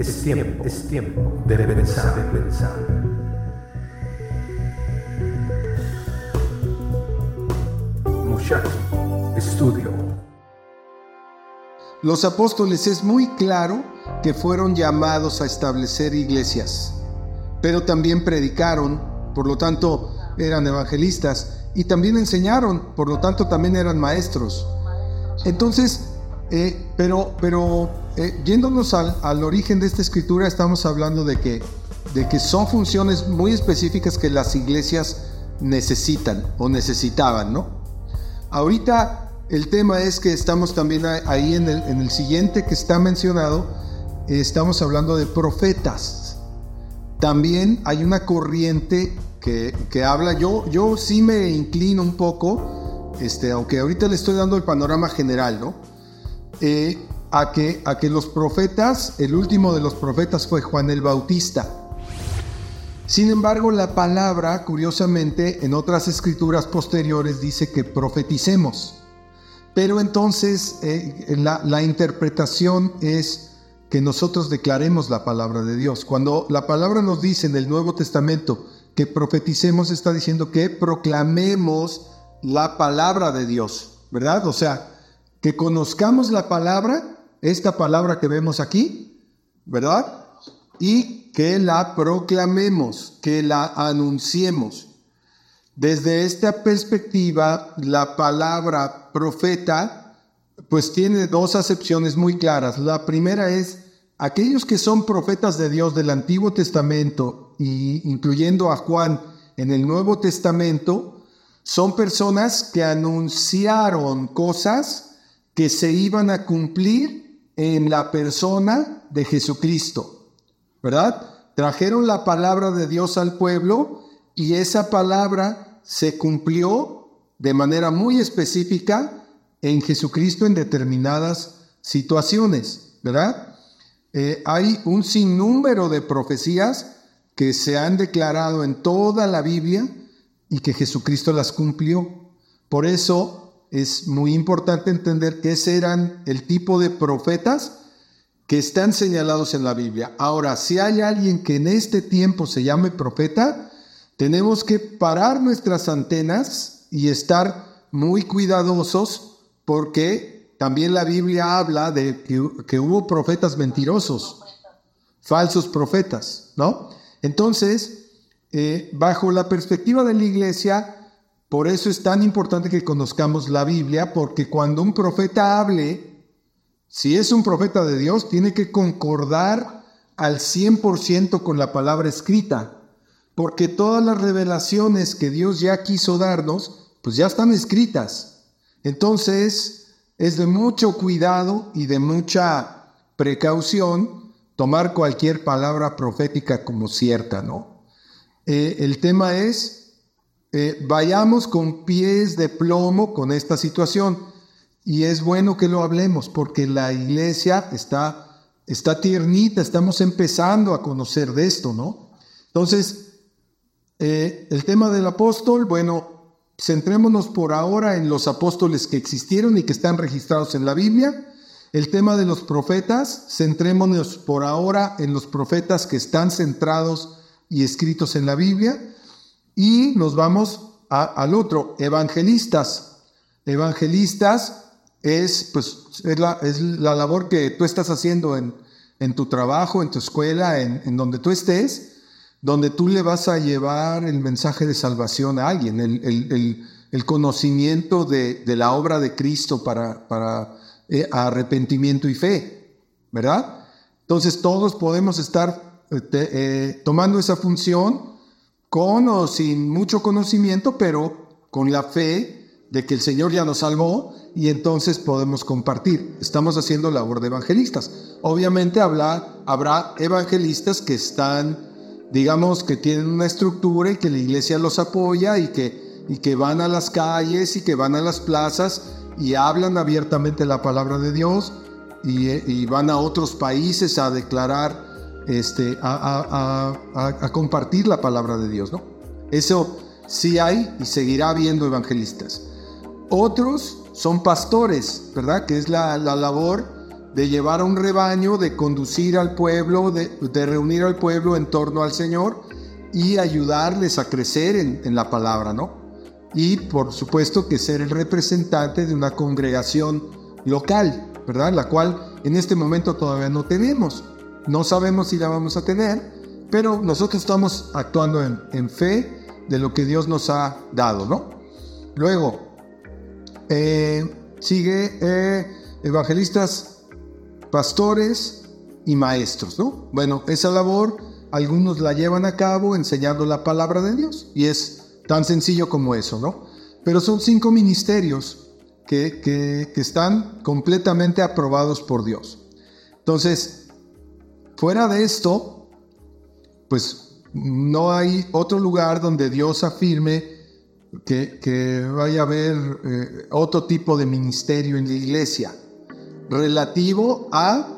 Es tiempo, es tiempo de pensar, de pensar. Muchacho, estudio. Los apóstoles es muy claro que fueron llamados a establecer iglesias, pero también predicaron, por lo tanto eran evangelistas, y también enseñaron, por lo tanto también eran maestros. Entonces, eh, pero, pero eh, yéndonos al, origen de esta escritura, estamos hablando de que, de que son funciones muy específicas que las iglesias necesitan o necesitaban, ¿no? Ahorita el tema es que estamos también ahí en el, en el siguiente que está mencionado, estamos hablando de profetas. También hay una corriente que, que, habla, yo, yo sí me inclino un poco, este, aunque ahorita le estoy dando el panorama general, ¿no? Eh, a, que, a que los profetas, el último de los profetas fue Juan el Bautista. Sin embargo, la palabra, curiosamente, en otras escrituras posteriores dice que profeticemos. Pero entonces eh, la, la interpretación es que nosotros declaremos la palabra de Dios. Cuando la palabra nos dice en el Nuevo Testamento que profeticemos, está diciendo que proclamemos la palabra de Dios, ¿verdad? O sea, que conozcamos la palabra, esta palabra que vemos aquí, ¿verdad? Y que la proclamemos, que la anunciemos. Desde esta perspectiva, la palabra profeta, pues tiene dos acepciones muy claras. La primera es aquellos que son profetas de Dios del Antiguo Testamento, y incluyendo a Juan en el Nuevo Testamento, son personas que anunciaron cosas que se iban a cumplir en la persona de Jesucristo, ¿verdad? Trajeron la palabra de Dios al pueblo y esa palabra se cumplió de manera muy específica en Jesucristo en determinadas situaciones, ¿verdad? Eh, hay un sinnúmero de profecías que se han declarado en toda la Biblia y que Jesucristo las cumplió. Por eso es muy importante entender que ese eran el tipo de profetas que están señalados en la Biblia. Ahora, si hay alguien que en este tiempo se llame profeta, tenemos que parar nuestras antenas y estar muy cuidadosos porque también la Biblia habla de que, hubo profetas mentirosos, falsos profetas, ¿no? Entonces, eh, bajo la perspectiva de la iglesia, por eso es tan importante que conozcamos la Biblia, porque cuando un profeta hable, si es un profeta de Dios, tiene que concordar al 100% con la palabra escrita, porque todas las revelaciones que Dios ya quiso darnos, pues ya están escritas. Entonces, es de mucho cuidado y de mucha precaución tomar cualquier palabra profética como cierta, ¿no? Eh, el tema es eh, vayamos con pies de plomo con esta situación. Y es bueno que lo hablemos porque la iglesia está, está tiernita, estamos empezando a conocer de esto, ¿no? Entonces, eh, el tema del apóstol, bueno, centrémonos por ahora en los apóstoles que existieron y que están registrados en la Biblia. El tema de los profetas, centrémonos por ahora en los profetas que están centrados y escritos en la Biblia. Y nos vamos al otro, evangelistas. Evangelistas es, pues, es la, es la labor que tú estás haciendo en, en tu trabajo, en tu escuela, en, en, donde tú estés, donde tú le vas a llevar el mensaje de salvación a alguien, el, el, el, conocimiento de, de, la obra de Cristo para, para eh, arrepentimiento y fe, ¿verdad? Entonces todos podemos estar eh, eh, tomando esa función con o sin mucho conocimiento, pero con la fe de que el Señor ya nos salvó y entonces podemos compartir. Estamos haciendo labor de evangelistas. Obviamente habrá, evangelistas que están, digamos, que tienen una estructura y que la iglesia los apoya y que, van a las calles y que van a las plazas y hablan abiertamente la palabra de Dios y, y van a otros países a declarar este, a, compartir la palabra de Dios, ¿no? Eso sí hay y seguirá habiendo evangelistas. Otros son pastores, ¿verdad? Que es la, labor de llevar a un rebaño, de conducir al pueblo, de, reunir al pueblo en torno al Señor y ayudarles a crecer en, en, la palabra, ¿no? Y por supuesto que ser el representante de una congregación local, ¿verdad? La cual en este momento todavía no tenemos. No sabemos si la vamos a tener, pero nosotros estamos actuando en, fe de lo que Dios nos ha dado, ¿no? Luego, eh, sigue eh, evangelistas, pastores y maestros, ¿no? Bueno, esa labor algunos la llevan a cabo enseñando la palabra de Dios y es tan sencillo como eso, ¿no? Pero son cinco ministerios que, que, que están completamente aprobados por Dios. Entonces, fuera de esto, pues no hay otro lugar donde Dios afirme que, vaya a haber eh, otro tipo de ministerio en la iglesia relativo a,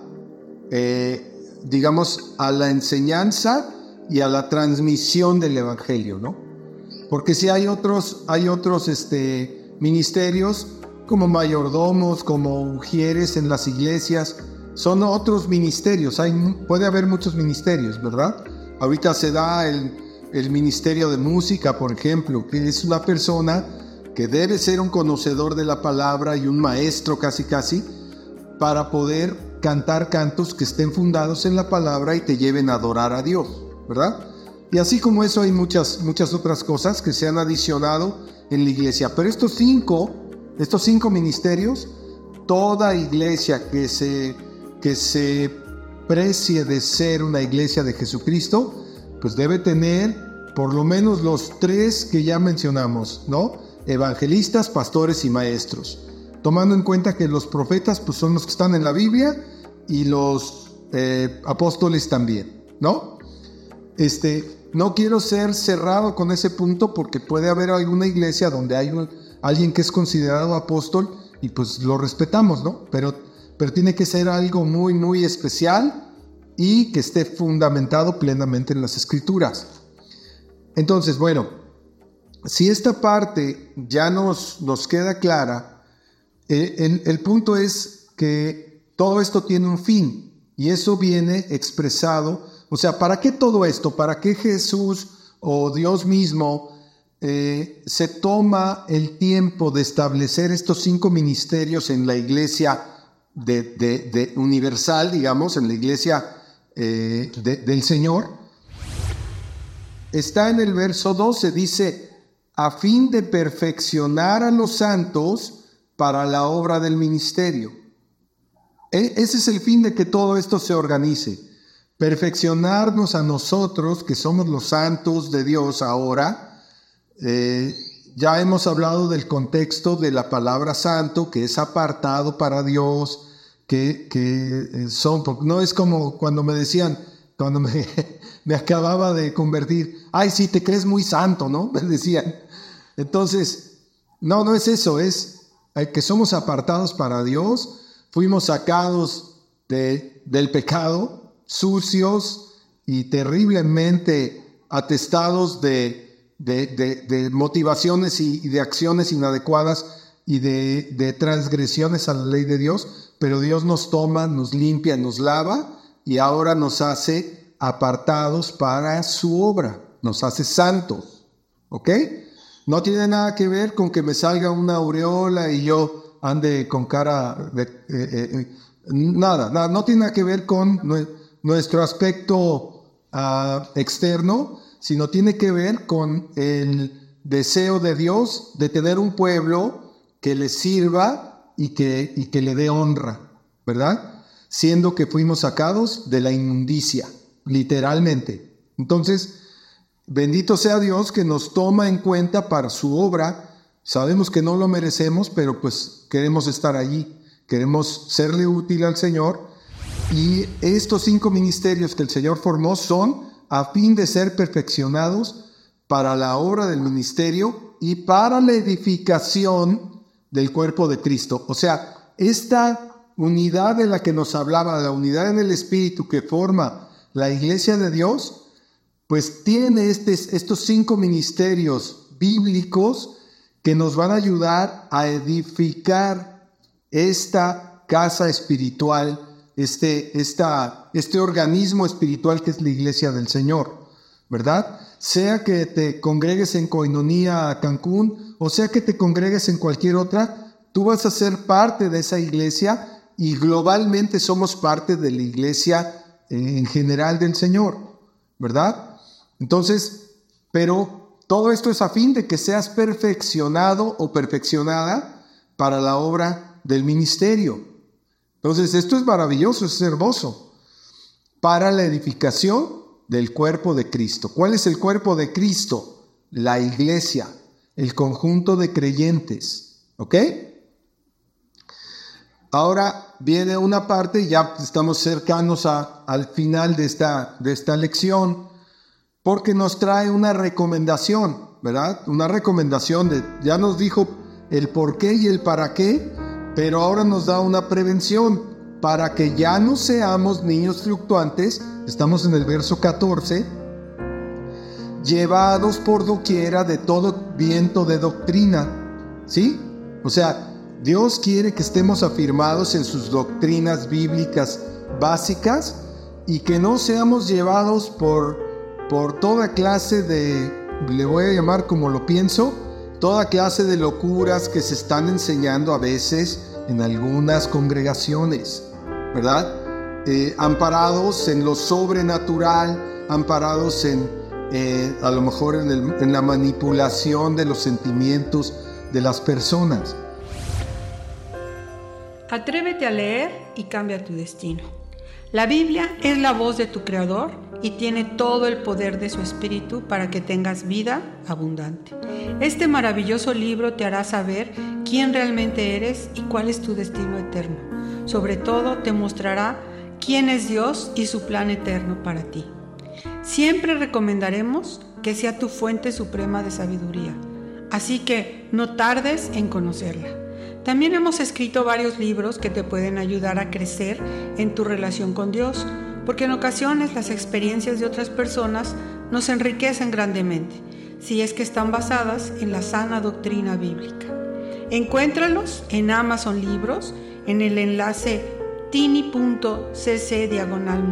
eh, digamos, a la enseñanza y a la transmisión del Evangelio, ¿no? Porque si hay otros, hay otros este, ministerios como mayordomos, como ujieres en las iglesias, son otros ministerios, hay, puede haber muchos ministerios, ¿verdad? Ahorita se da el, ministerio de música, por ejemplo, que es una persona que debe ser un conocedor de la palabra y un maestro casi casi para poder cantar cantos que estén fundados en la palabra y te lleven a adorar a Dios, ¿verdad? Y así como eso hay muchas, muchas otras cosas que se han adicionado en la iglesia. Pero estos cinco, estos cinco ministerios, toda iglesia que se, que se precie de ser una iglesia de Jesucristo, pues debe tener por lo menos los tres que ya mencionamos, ¿no? Evangelistas, pastores y maestros. Tomando en cuenta que los profetas pues son los que están en la Biblia y los eh, apóstoles también, ¿no? Este, no quiero ser cerrado con ese punto porque puede haber alguna iglesia donde hay alguien que es considerado apóstol y pues lo respetamos, ¿no? Pero pero tiene que ser algo muy, muy especial y que esté fundamentado plenamente en las escrituras. Entonces, bueno, si esta parte ya nos, nos queda clara, eh, el punto es que todo esto tiene un fin y eso viene expresado. O sea, ¿para qué todo esto? ¿Para qué Jesús o Dios mismo eh, se toma el tiempo de establecer estos cinco ministerios en la iglesia de, universal, digamos, en la iglesia eh, del Señor, está en el verso 12, dice, a fin de perfeccionar a los santos para la obra del ministerio. E, ese es el fin de que todo esto se organice. Perfeccionarnos a nosotros, que somos los santos de Dios ahora, eh, ya hemos hablado del contexto de la palabra santo, que es apartado para Dios, que, que eh, son, no es como cuando me decían, cuando me, me acababa de convertir, ay, sí, te crees muy santo, ¿no? Me decían. Entonces, no, no es eso, es eh, que somos apartados para Dios, fuimos sacados de, del pecado, sucios y terriblemente atestados de, de, motivaciones y, de acciones inadecuadas y de, transgresiones a la ley de Dios, pero Dios nos toma, nos limpia, nos lava y ahora nos hace apartados para su obra, nos hace santos, ¿ok? No tiene nada que ver con que me salga una aureola y yo ande con cara de... Eh, eh, eh, nada, nada, no tiene nada que ver con nuestro aspecto ah, externo, sino tiene que ver con el deseo de Dios de tener un pueblo que le sirva y que, y que le dé honra, ¿verdad? Siendo que fuimos sacados de la inmundicia, literalmente. Entonces, bendito sea Dios que nos toma en cuenta para su obra. Sabemos que no lo merecemos, pero pues queremos estar allí, queremos serle útil al Señor. Y estos cinco ministerios que el Señor formó son a fin de ser perfeccionados para la obra del ministerio y para la edificación del cuerpo de Cristo. O sea, esta unidad de la que nos hablaba, la unidad en el Espíritu que forma la iglesia de Dios, pues tiene estos cinco ministerios bíblicos que nos van a ayudar a edificar esta casa espiritual este, esta, este organismo espiritual que es la iglesia del Señor, ¿verdad? Sea que te congregues en Coinonía Cancún o sea que te congregues en cualquier otra, tú vas a ser parte de esa iglesia y globalmente somos parte de la iglesia en general del Señor, ¿verdad? Entonces, pero todo esto es a fin de que seas perfeccionado o perfeccionada para la obra del ministerio. Entonces, esto es maravilloso, es hermoso. Para la edificación del cuerpo de Cristo. ¿Cuál es el cuerpo de Cristo? La iglesia, el conjunto de creyentes. ¿Ok? Ahora viene una parte, ya estamos cercanos a, al final de esta, de esta lección, porque nos trae una recomendación, ¿verdad? Una recomendación de, ya nos dijo el por qué y el para qué, pero ahora nos da una prevención para que ya no seamos niños fluctuantes, estamos en el verso 14, llevados por doquiera de todo viento de doctrina, ¿sí? O sea, Dios quiere que estemos afirmados en sus doctrinas bíblicas básicas y que no seamos llevados por, por toda clase de, le voy a llamar como lo pienso, toda clase de locuras que se están enseñando a veces en algunas congregaciones, ¿verdad? Eh, amparados en lo sobrenatural, amparados en, eh, a lo mejor en, en la manipulación de los sentimientos de las personas. Atrévete a leer y cambia tu destino. La Biblia es la voz de tu Creador y tiene todo el poder de su Espíritu para que tengas vida abundante. Este maravilloso libro te hará saber quién realmente eres y cuál es tu destino eterno. Sobre todo te mostrará quién es Dios y su plan eterno para ti. Siempre recomendaremos que sea tu fuente suprema de sabiduría, así que no tardes en conocerla. También hemos escrito varios libros que te pueden ayudar a crecer en tu relación con Dios, porque en ocasiones las experiencias de otras personas nos enriquecen grandemente, si es que están basadas en la sana doctrina bíblica. Encuéntralos en Amazon Libros, en el enlace tini.cc diagonal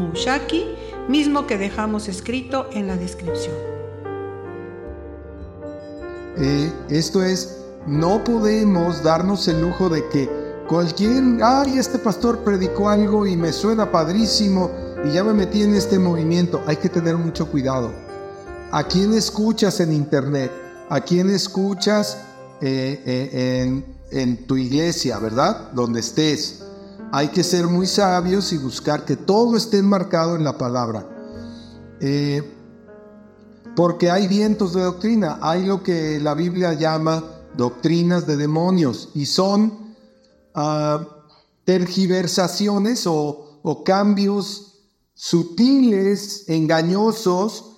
mismo que dejamos escrito en la descripción. Eh, esto es no podemos darnos el lujo de que cualquier, ay, este pastor predicó algo y me suena padrísimo y ya me metí en este movimiento. Hay que tener mucho cuidado. ¿A quién escuchas en internet? ¿A quién escuchas eh, eh, en, en tu iglesia, verdad? Donde estés. Hay que ser muy sabios y buscar que todo esté enmarcado en la palabra. Eh, porque hay vientos de doctrina, hay lo que la Biblia llama doctrinas de demonios y son ah, tergiversaciones o, o cambios sutiles, engañosos,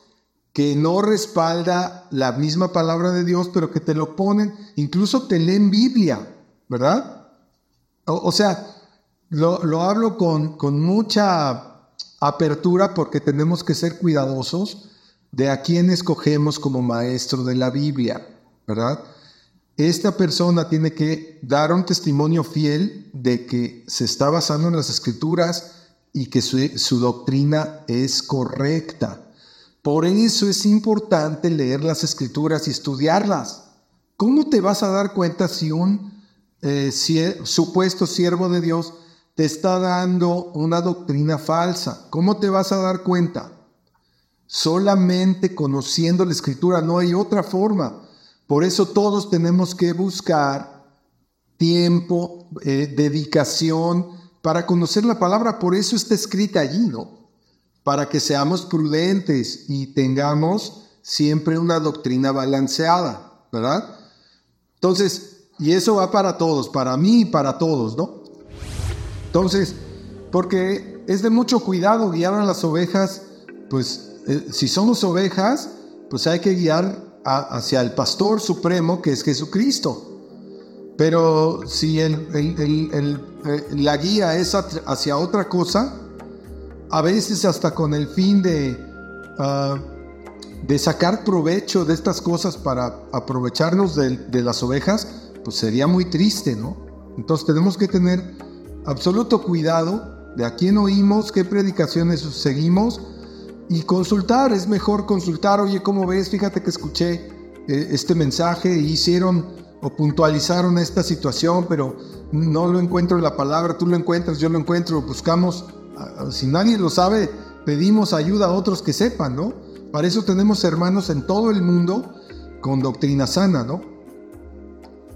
que no respalda la misma palabra de Dios, pero que te lo ponen, incluso te leen Biblia, ¿verdad? O, sea, lo, lo hablo con, con, mucha apertura porque tenemos que ser cuidadosos de a quién escogemos como maestro de la Biblia, ¿verdad? esta persona tiene que dar un testimonio fiel de que se está basando en las escrituras y que su, doctrina es correcta. Por eso es importante leer las escrituras y estudiarlas. ¿Cómo te vas a dar cuenta si un eh, supuesto siervo de Dios te está dando una doctrina falsa? ¿Cómo te vas a dar cuenta? Solamente conociendo la escritura, no hay otra forma. Por eso todos tenemos que buscar tiempo, eh, dedicación para conocer la palabra. Por eso está escrita allí, ¿no? Para que seamos prudentes y tengamos siempre una doctrina balanceada, ¿verdad? Entonces, y eso va para todos, para mí y para todos, ¿no? Entonces, porque es de mucho cuidado guiar a las ovejas, pues eh, si somos ovejas, pues hay que guiar hacia el pastor supremo que es Jesucristo. Pero si eh, la guía es hacia otra cosa, a veces hasta con el fin de, ah, de sacar provecho de estas cosas para aprovecharnos de, las ovejas, pues sería muy triste, ¿no? Entonces tenemos que tener absoluto cuidado de a quién oímos, qué predicaciones seguimos y consultar, es mejor consultar, oye, ¿cómo ves? Fíjate que escuché eh, este mensaje hicieron o puntualizaron esta situación, pero no lo encuentro en la palabra, tú lo encuentras, yo lo encuentro, buscamos, si nadie lo sabe, pedimos ayuda a otros que sepan, ¿no? Para eso tenemos hermanos en todo el mundo con doctrina sana, ¿no?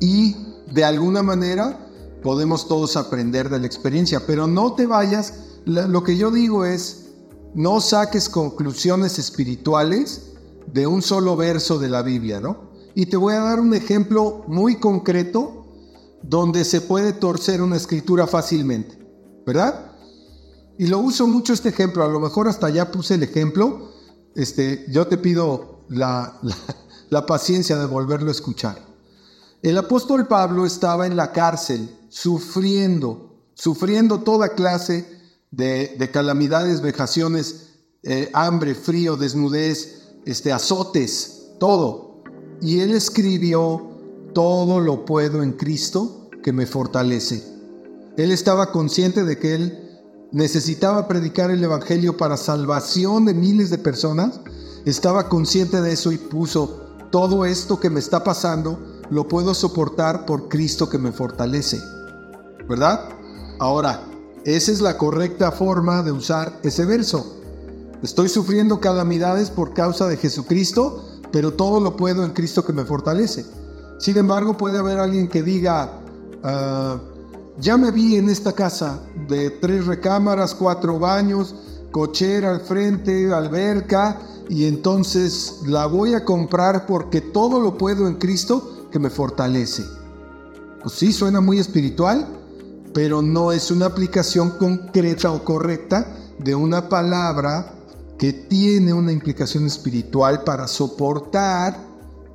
Y de alguna manera podemos todos aprender de la experiencia, pero no te vayas, lo que yo digo es, no saques conclusiones espirituales de un solo verso de la Biblia, ¿no? Y te voy a dar un ejemplo muy concreto donde se puede torcer una escritura fácilmente, ¿verdad? Y lo uso mucho este ejemplo, a lo mejor hasta ya puse el ejemplo, este, yo te pido la, la paciencia de volverlo a escuchar. El apóstol Pablo estaba en la cárcel sufriendo, sufriendo toda clase de, calamidades, vejaciones, eh, hambre, frío, desnudez, este, azotes, todo. Y él escribió, todo lo puedo en Cristo que me fortalece. Él estaba consciente de que él necesitaba predicar el Evangelio para salvación de miles de personas. Estaba consciente de eso y puso, todo esto que me está pasando lo puedo soportar por Cristo que me fortalece. ¿Verdad? Ahora, esa es la correcta forma de usar ese verso. Estoy sufriendo calamidades por causa de Jesucristo, pero todo lo puedo en Cristo que me fortalece. Sin embargo, puede haber alguien que diga, ah, ya me vi en esta casa de tres recámaras, cuatro baños, cochera al frente, alberca, y entonces la voy a comprar porque todo lo puedo en Cristo que me fortalece. Pues sí, suena muy espiritual, pero no es una aplicación concreta o correcta de una palabra que tiene una implicación espiritual para soportar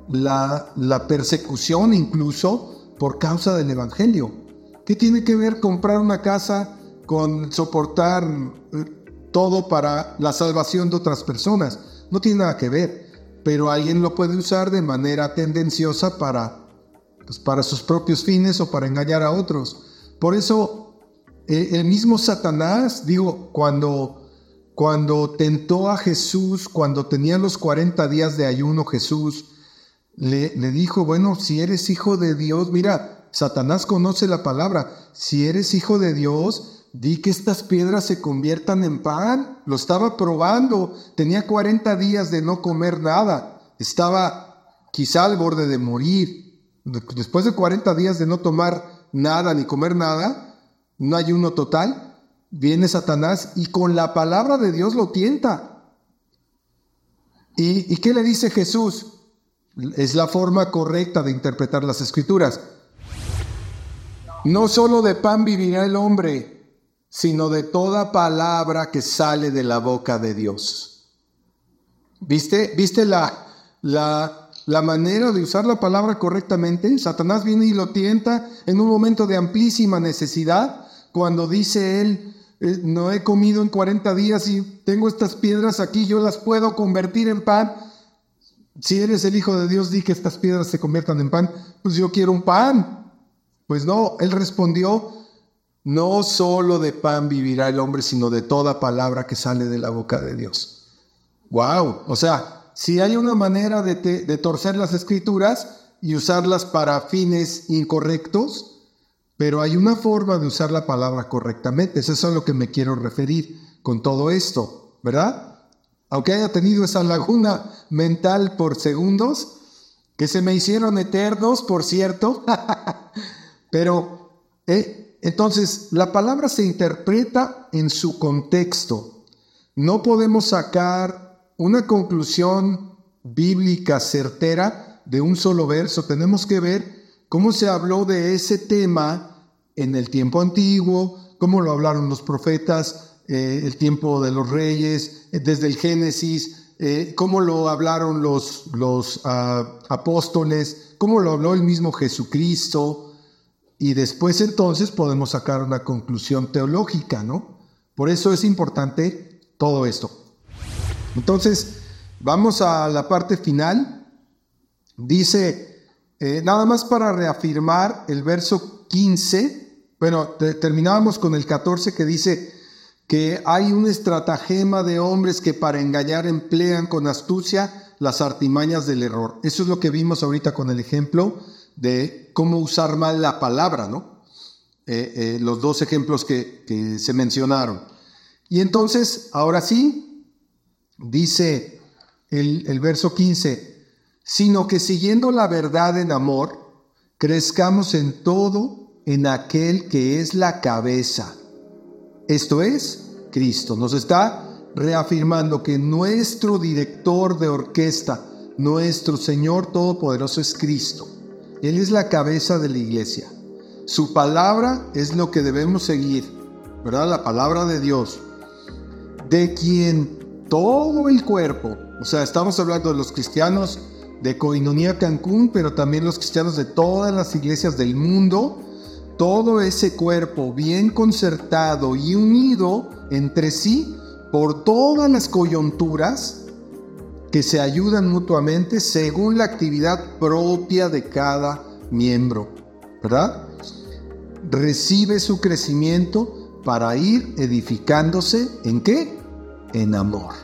la, la persecución incluso por causa del Evangelio. ¿Qué tiene que ver comprar una casa con soportar eh, todo para la salvación de otras personas? No tiene nada que ver, pero alguien lo puede usar de manera tendenciosa para, pues, para sus propios fines o para engañar a otros. Por eso, eh, el mismo Satanás, digo, cuando, cuando tentó a Jesús, cuando tenía los 40 días de ayuno Jesús, le, le dijo, bueno, si eres hijo de Dios, mira, Satanás conoce la palabra, si eres hijo de Dios, di que estas piedras se conviertan en pan. Lo estaba probando. Tenía 40 días de no comer nada. Estaba quizá al borde de morir. Después de 40 días de no tomar nada ni comer nada, no hay uno total, viene Satanás y con la palabra de Dios lo tienta. ¿Y, ¿Y qué le dice Jesús? Es la forma correcta de interpretar las escrituras. No solo de pan vivirá el hombre, sino de toda palabra que sale de la boca de Dios. ¿Viste, ¿Viste la, la, la manera de usar la palabra correctamente? Satanás viene y lo tienta en un momento de amplísima necesidad, cuando dice él, eh, no he comido en 40 días y tengo estas piedras aquí, yo las puedo convertir en pan. Si eres el Hijo de Dios, di que estas piedras se conviertan en pan. Pues yo quiero un pan. Pues no, él respondió, no solo de pan vivirá el hombre, sino de toda palabra que sale de la boca de Dios. ¡Wow! O sea, si hay una manera de, torcer las escrituras y usarlas para fines incorrectos, pero hay una forma de usar la palabra correctamente. Eso es a lo que me quiero referir con todo esto, ¿verdad? Aunque haya tenido esa laguna mental por segundos, que se me hicieron eternos, por cierto, pero eh, entonces, la palabra se interpreta en su contexto. No podemos sacar una conclusión bíblica certera de un solo verso. Tenemos que ver cómo se habló de ese tema en el tiempo antiguo, cómo lo hablaron los profetas, eh, el tiempo de los reyes, eh, desde el Génesis, cómo lo hablaron los, los ah, apóstoles, cómo lo habló el mismo Jesucristo y después entonces podemos sacar una conclusión teológica, ¿no? Por eso es importante todo esto. Entonces, vamos a la parte final. Dice, eh, nada más para reafirmar el verso 15, bueno, terminábamos con el 14 que dice, que hay un estratagema de hombres que para engañar emplean con astucia las artimañas del error. Eso es lo que vimos ahorita con el ejemplo de cómo usar mal la palabra, ¿no? Eh, eh, los dos ejemplos que, se mencionaron. Y entonces, ahora sí, dice el, el verso 15, sino que siguiendo la verdad en amor, crezcamos en todo en aquel que es la cabeza. Esto es Cristo. Nos está reafirmando que nuestro director de orquesta, nuestro Señor Todopoderoso es Cristo. Él es la cabeza de la iglesia. Su palabra es lo que debemos seguir, ¿verdad? La palabra de Dios, de quien todo el cuerpo, o sea, estamos hablando de los cristianos de Coinonía Cancún, pero también los cristianos de todas las iglesias del mundo, todo ese cuerpo bien concertado y unido entre sí por todas las coyunturas que se ayudan mutuamente según la actividad propia de cada miembro, ¿verdad? Recibe su crecimiento para ir edificándose en qué? En amor,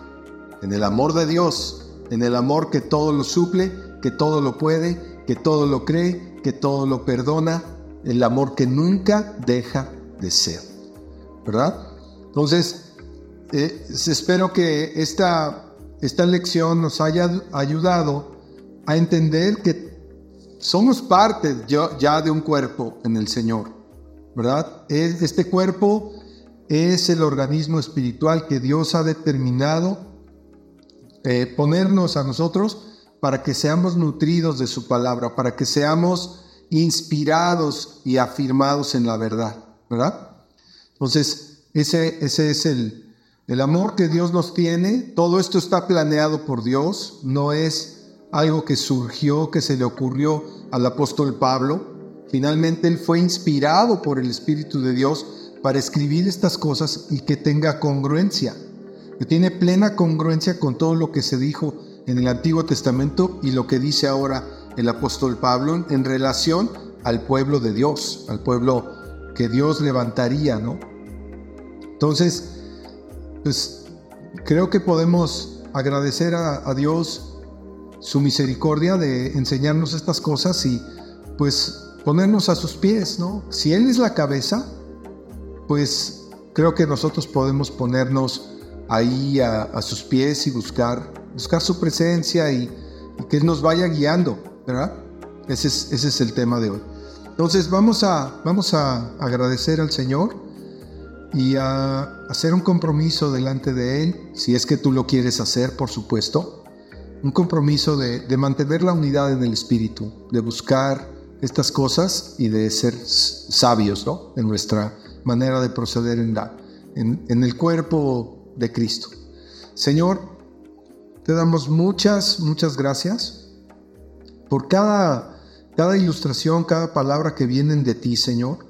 en el amor de Dios, en el amor que todo lo suple, que todo lo puede, que todo lo cree, que todo lo perdona, el amor que nunca deja de ser, ¿verdad? Entonces, eh, espero que esta, esta lección nos haya ayudado a entender que somos parte ya de un cuerpo en el Señor, ¿verdad? Este cuerpo es el organismo espiritual que Dios ha determinado eh, ponernos a nosotros para que seamos nutridos de su palabra, para que seamos inspirados y afirmados en la verdad, ¿verdad? Entonces, ese, ese es el, el amor que Dios nos tiene. Todo esto está planeado por Dios, no es algo que surgió, que se le ocurrió al apóstol Pablo. Finalmente él fue inspirado por el Espíritu de Dios para escribir estas cosas y que tenga congruencia, que tiene plena congruencia con todo lo que se dijo en el Antiguo Testamento y lo que dice ahora el apóstol Pablo en relación al pueblo de Dios, al pueblo que Dios levantaría, ¿no? Entonces, pues creo que podemos agradecer a, Dios su misericordia de enseñarnos estas cosas y pues ponernos a sus pies, ¿no? Si Él es la cabeza, pues creo que nosotros podemos ponernos ahí a, sus pies y buscar, buscar su presencia y, que Él nos vaya guiando, ¿verdad? Ese es, ese es el tema de hoy. Entonces vamos a, vamos a agradecer al Señor y a hacer un compromiso delante de Él, si es que tú lo quieres hacer, por supuesto, un compromiso de, de mantener la unidad en el Espíritu, de buscar estas cosas y de ser sabios ¿no? en nuestra manera de proceder en, la, en, el cuerpo de Cristo. Señor, te damos muchas, muchas gracias por cada, cada ilustración, cada palabra que vienen de ti, Señor,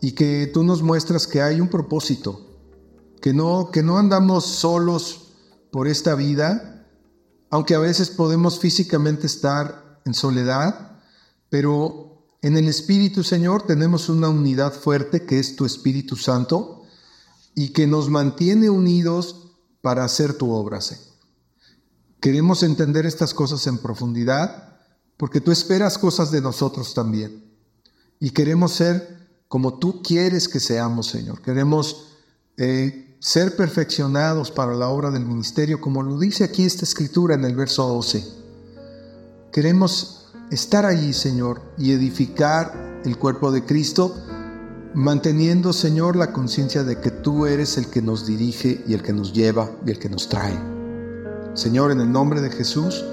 y que tú nos muestras que hay un propósito, que no, que no andamos solos por esta vida, aunque a veces podemos físicamente estar en soledad, pero en el Espíritu, Señor, tenemos una unidad fuerte que es tu Espíritu Santo y que nos mantiene unidos para hacer tu obra, Señor. Queremos entender estas cosas en profundidad porque tú esperas cosas de nosotros también. Y queremos ser como tú quieres que seamos, Señor. Queremos eh, ser perfeccionados para la obra del ministerio, como lo dice aquí esta escritura en el verso 12. Queremos estar allí, Señor, y edificar el cuerpo de Cristo, manteniendo, Señor, la conciencia de que tú eres el que nos dirige y el que nos lleva y el que nos trae. Señor, en el nombre de Jesús,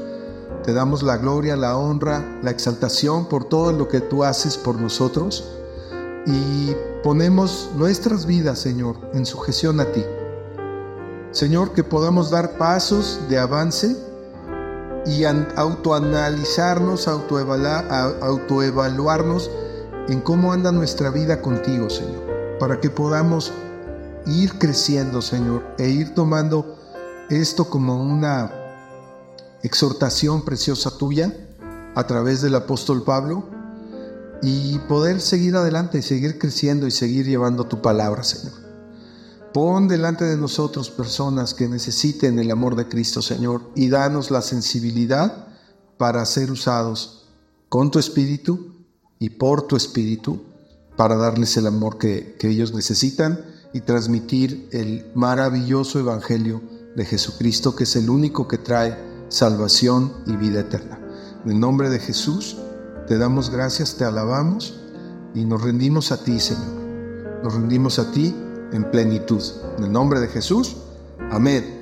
te damos la gloria, la honra, la exaltación por todo lo que tú haces por nosotros y ponemos nuestras vidas, Señor, en sujeción a ti. Señor, que podamos dar pasos de avance y autoanalizarnos, autoevaluarnos en cómo anda nuestra vida contigo, Señor, para que podamos ir creciendo, Señor, e ir tomando esto como una exhortación preciosa tuya a través del apóstol Pablo y poder seguir adelante, seguir creciendo y seguir llevando tu palabra, Señor. Pon delante de nosotros personas que necesiten el amor de Cristo, Señor, y danos la sensibilidad para ser usados con tu espíritu y por tu espíritu para darles el amor que, que ellos necesitan y transmitir el maravilloso evangelio de Jesucristo, que es el único que trae salvación y vida eterna. En el nombre de Jesús, te damos gracias, te alabamos y nos rendimos a ti, Señor. Nos rendimos a ti en plenitud. En el nombre de Jesús, amén.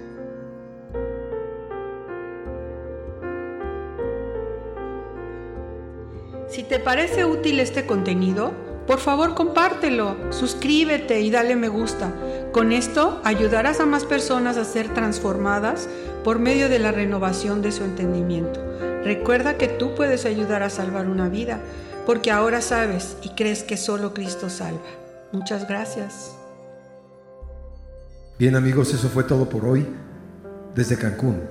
Si te parece útil este contenido, por favor compártelo, suscríbete y dale me gusta. Con esto ayudarás a más personas a ser transformadas por medio de la renovación de su entendimiento. Recuerda que tú puedes ayudar a salvar una vida, porque ahora sabes y crees que solo Cristo salva. Muchas gracias. Bien amigos, eso fue todo por hoy desde Cancún,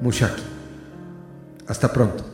Mushaki. Hasta pronto.